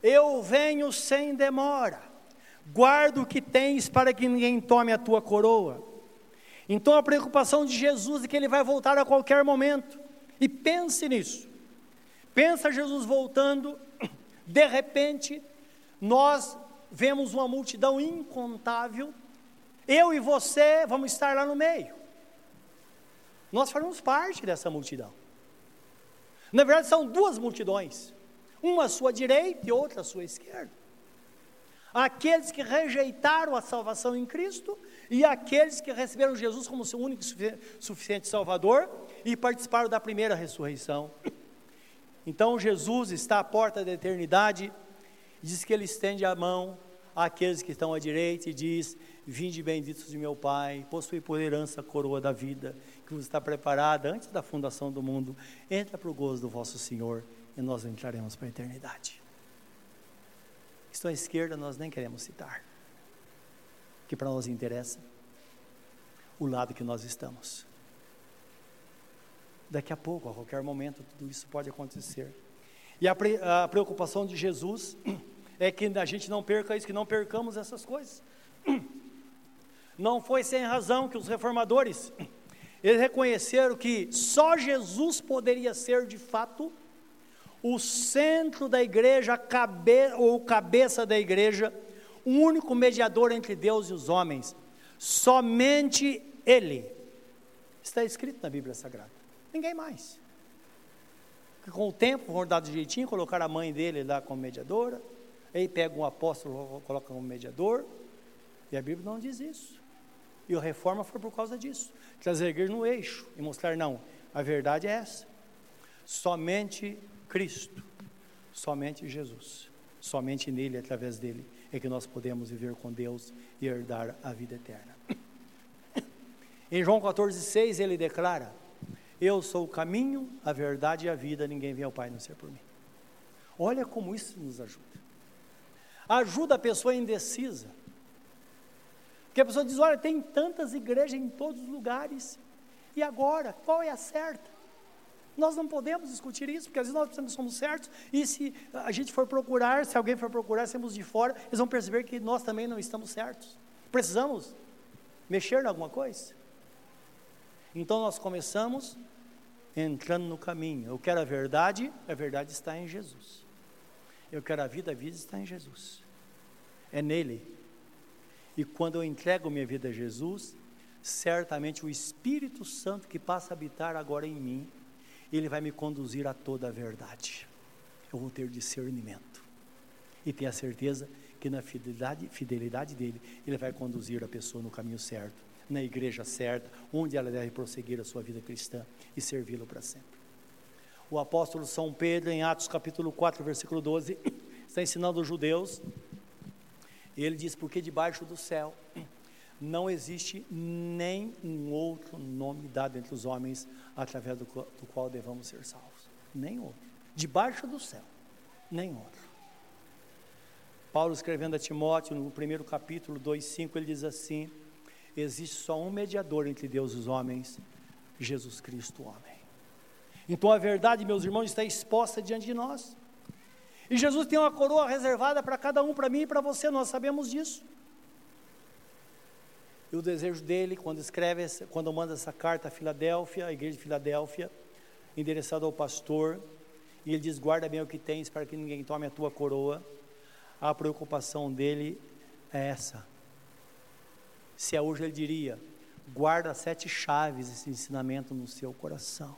Eu venho sem demora, guarda o que tens para que ninguém tome a tua coroa. Então a preocupação de Jesus é que ele vai voltar a qualquer momento. E pense nisso. Pensa Jesus voltando, de repente, nós vemos uma multidão incontável. Eu e você vamos estar lá no meio. Nós faremos parte dessa multidão. Na verdade, são duas multidões: uma à sua direita e outra à sua esquerda. Aqueles que rejeitaram a salvação em Cristo e aqueles que receberam Jesus como seu único e suficiente Salvador e participaram da primeira ressurreição. Então Jesus está à porta da eternidade, diz que ele estende a mão àqueles que estão à direita e diz: Vinde benditos de meu Pai, possui por herança a coroa da vida, que vos está preparada antes da fundação do mundo. Entra para o gozo do vosso Senhor e nós entraremos para a eternidade. Estão à esquerda, nós nem queremos citar que para nós interessa o lado que nós estamos. Daqui a pouco, a qualquer momento, tudo isso pode acontecer. E a, pre, a preocupação de Jesus é que a gente não perca isso, que não percamos essas coisas. Não foi sem razão que os reformadores eles reconheceram que só Jesus poderia ser de fato o centro da igreja, cabe, ou cabeça da igreja, o único mediador entre Deus e os homens. Somente Ele. Está escrito na Bíblia Sagrada. Ninguém mais. Com o tempo, vão dar de jeitinho, colocar a mãe dele lá como mediadora. Aí pega um apóstolo, coloca como mediador. E a Bíblia não diz isso. E a reforma foi por causa disso. Trazer no eixo e mostrar, não, a verdade é essa. Somente Cristo, somente Jesus, somente nele, através dele, é que nós podemos viver com Deus e herdar a vida eterna. Em João 14,6 ele declara: Eu sou o caminho, a verdade e a vida, ninguém vem ao Pai não ser por mim. Olha como isso nos ajuda. Ajuda a pessoa indecisa porque a pessoa diz: olha, tem tantas igrejas em todos os lugares, e agora, qual é a certa? Nós não podemos discutir isso, porque às vezes nós pensamos que somos certos, e se a gente for procurar, se alguém for procurar, sermos de fora, eles vão perceber que nós também não estamos certos. Precisamos mexer em alguma coisa. Então nós começamos entrando no caminho. Eu quero a verdade, a verdade está em Jesus. Eu quero a vida, a vida está em Jesus. É nele e quando eu entrego minha vida a Jesus, certamente o Espírito Santo que passa a habitar agora em mim, ele vai me conduzir a toda a verdade. Eu vou ter discernimento. E ter a certeza que na fidelidade, fidelidade dele, ele vai conduzir a pessoa no caminho certo, na igreja certa, onde ela deve prosseguir a sua vida cristã e servi-lo para sempre. O apóstolo São Pedro, em Atos capítulo 4, versículo 12, está ensinando os judeus ele diz: porque debaixo do céu não existe nem um outro nome dado entre os homens através do, do qual devamos ser salvos. Nem outro. Debaixo do céu, nem outro. Paulo escrevendo a Timóteo, no primeiro capítulo 2,5, ele diz assim: existe só um mediador entre Deus e os homens, Jesus Cristo, homem. Então a verdade, meus irmãos, está exposta diante de nós. E Jesus tem uma coroa reservada para cada um, para mim e para você, nós sabemos disso. E o desejo dele, quando escreve, quando manda essa carta a Filadélfia, a igreja de Filadélfia, endereçada ao pastor, e ele diz: Guarda bem o que tens para que ninguém tome a tua coroa. A preocupação dele é essa. Se é hoje, ele diria: Guarda sete chaves desse ensinamento no seu coração.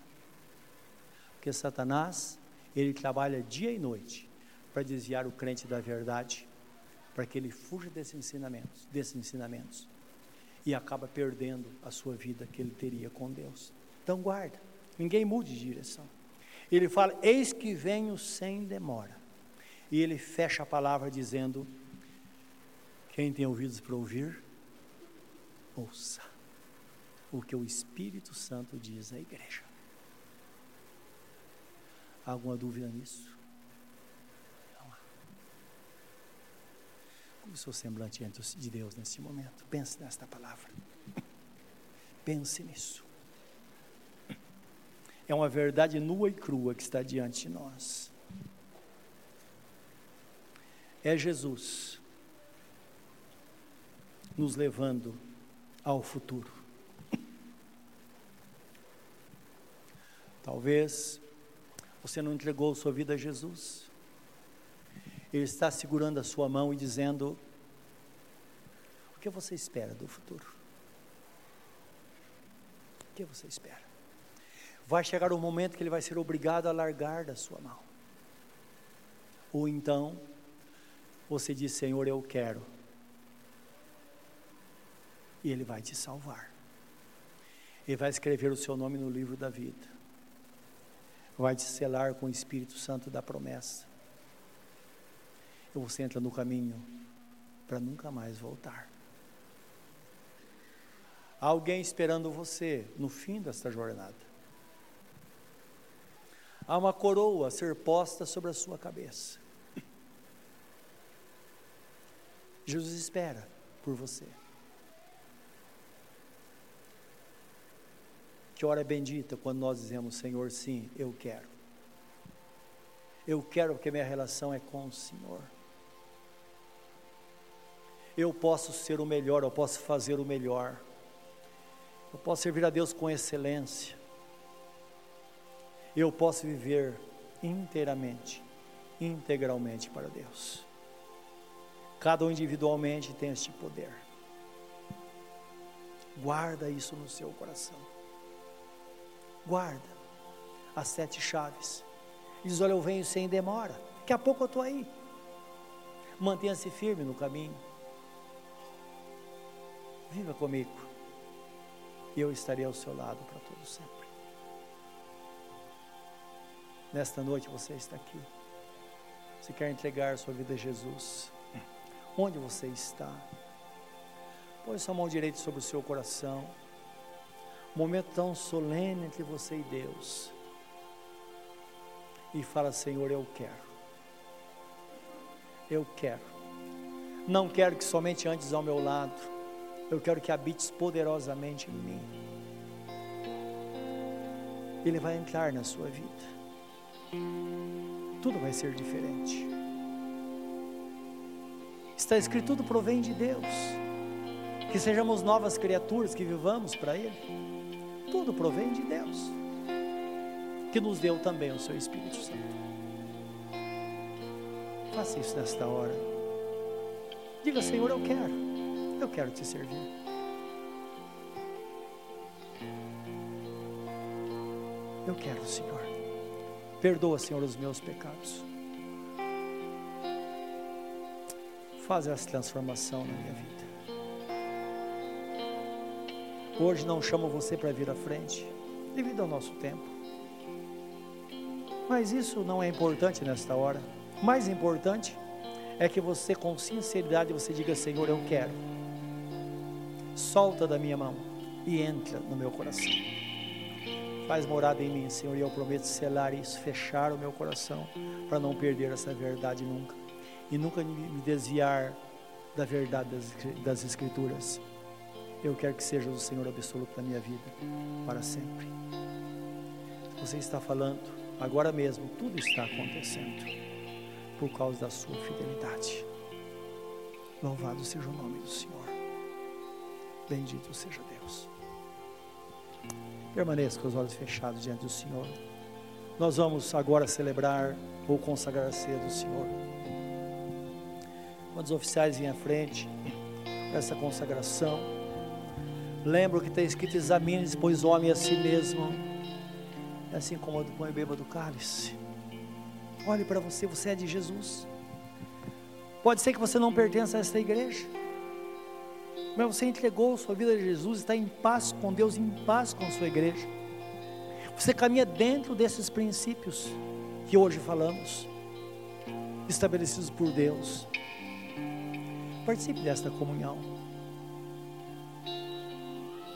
Porque Satanás, ele trabalha dia e noite para desviar o crente da verdade, para que ele fuja desses ensinamentos, desses ensinamentos e acaba perdendo a sua vida que ele teria com Deus. Então guarda, ninguém mude de direção. Ele fala: Eis que venho sem demora. E ele fecha a palavra dizendo: Quem tem ouvidos para ouvir, ouça o que o Espírito Santo diz à igreja. Alguma dúvida nisso? O seu semblante diante de Deus nesse momento. Pense nesta palavra. Pense nisso. É uma verdade nua e crua que está diante de nós. É Jesus nos levando ao futuro. Talvez você não entregou sua vida a Jesus. Ele está segurando a sua mão e dizendo: O que você espera do futuro? O que você espera? Vai chegar o um momento que ele vai ser obrigado a largar da sua mão. Ou então, você diz: Senhor, eu quero. E ele vai te salvar. Ele vai escrever o seu nome no livro da vida. Vai te selar com o Espírito Santo da promessa ou você entra no caminho para nunca mais voltar. Há alguém esperando você no fim desta jornada. Há uma coroa a ser posta sobre a sua cabeça. Jesus espera por você. Que hora bendita quando nós dizemos, Senhor, sim, eu quero. Eu quero porque minha relação é com o Senhor. Eu posso ser o melhor, eu posso fazer o melhor. Eu posso servir a Deus com excelência. Eu posso viver inteiramente, integralmente para Deus. Cada um individualmente tem este poder. Guarda isso no seu coração. Guarda as sete chaves. Diz: Olha, eu venho sem demora. Daqui a pouco eu estou aí. Mantenha-se firme no caminho. Viva comigo. E eu estarei ao seu lado para todo sempre. Nesta noite você está aqui. Você quer entregar sua vida a Jesus? Onde você está? Põe sua mão direita sobre o seu coração. Um momento tão solene entre você e Deus. E fala, Senhor, eu quero. Eu quero. Não quero que somente antes ao meu lado. Eu quero que habites poderosamente em mim. Ele vai entrar na sua vida. Tudo vai ser diferente. Está escrito: tudo provém de Deus. Que sejamos novas criaturas, que vivamos para Ele. Tudo provém de Deus. Que nos deu também o Seu Espírito Santo. Faça isso nesta hora. Diga, Senhor, eu quero. Eu quero te servir. Eu quero, Senhor. Perdoa, Senhor, os meus pecados. Faz essa transformação na minha vida. Hoje não chamo você para vir à frente, devido ao nosso tempo. Mas isso não é importante nesta hora. Mais importante é que você, com sinceridade, você diga: Senhor, eu quero. Solta da minha mão e entra no meu coração. Faz morada em mim, Senhor, e eu prometo selar isso, fechar o meu coração, para não perder essa verdade nunca e nunca me desviar da verdade das, das Escrituras. Eu quero que seja o Senhor absoluto da minha vida, para sempre. Você está falando, agora mesmo, tudo está acontecendo, por causa da sua fidelidade. Louvado seja o nome do Senhor. Bendito seja Deus. Permaneça com os olhos fechados diante do Senhor. Nós vamos agora celebrar ou consagrar a ceia do Senhor. Quando os oficiais vêm à frente, essa consagração. Lembro que está escrito: examine pois homem a si mesmo, é assim como o põe beba do cálice. Olhe para você, você é de Jesus. Pode ser que você não pertença a esta igreja, mas você entregou sua vida a Jesus, está em paz com Deus, em paz com a sua igreja. Você caminha dentro desses princípios que hoje falamos, estabelecidos por Deus. Participe desta comunhão.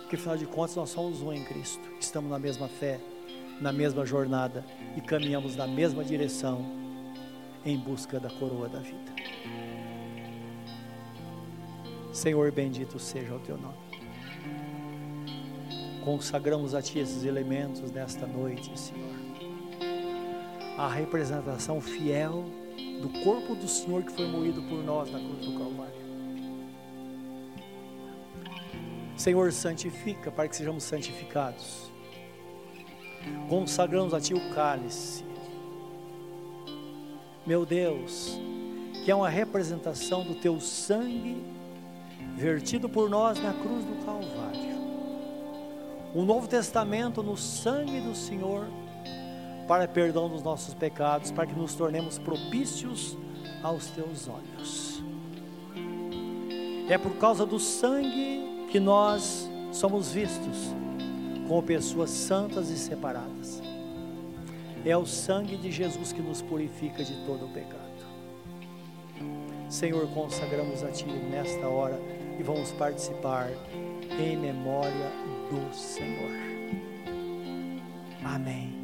Porque afinal de contas nós somos um em Cristo. Estamos na mesma fé, na mesma jornada e caminhamos na mesma direção em busca da coroa da vida. Senhor, bendito seja o teu nome. Consagramos a Ti esses elementos nesta noite, Senhor. A representação fiel do corpo do Senhor que foi moído por nós na cruz do Calvário. Senhor, santifica para que sejamos santificados. Consagramos a Ti o cálice. Meu Deus, que é uma representação do Teu sangue vertido por nós na cruz do Calvário. O Novo Testamento no sangue do Senhor para perdão dos nossos pecados, para que nos tornemos propícios aos teus olhos. É por causa do sangue que nós somos vistos como pessoas santas e separadas. É o sangue de Jesus que nos purifica de todo o pecado. Senhor, consagramos a Ti nesta hora e vamos participar em memória do Senhor. Amém.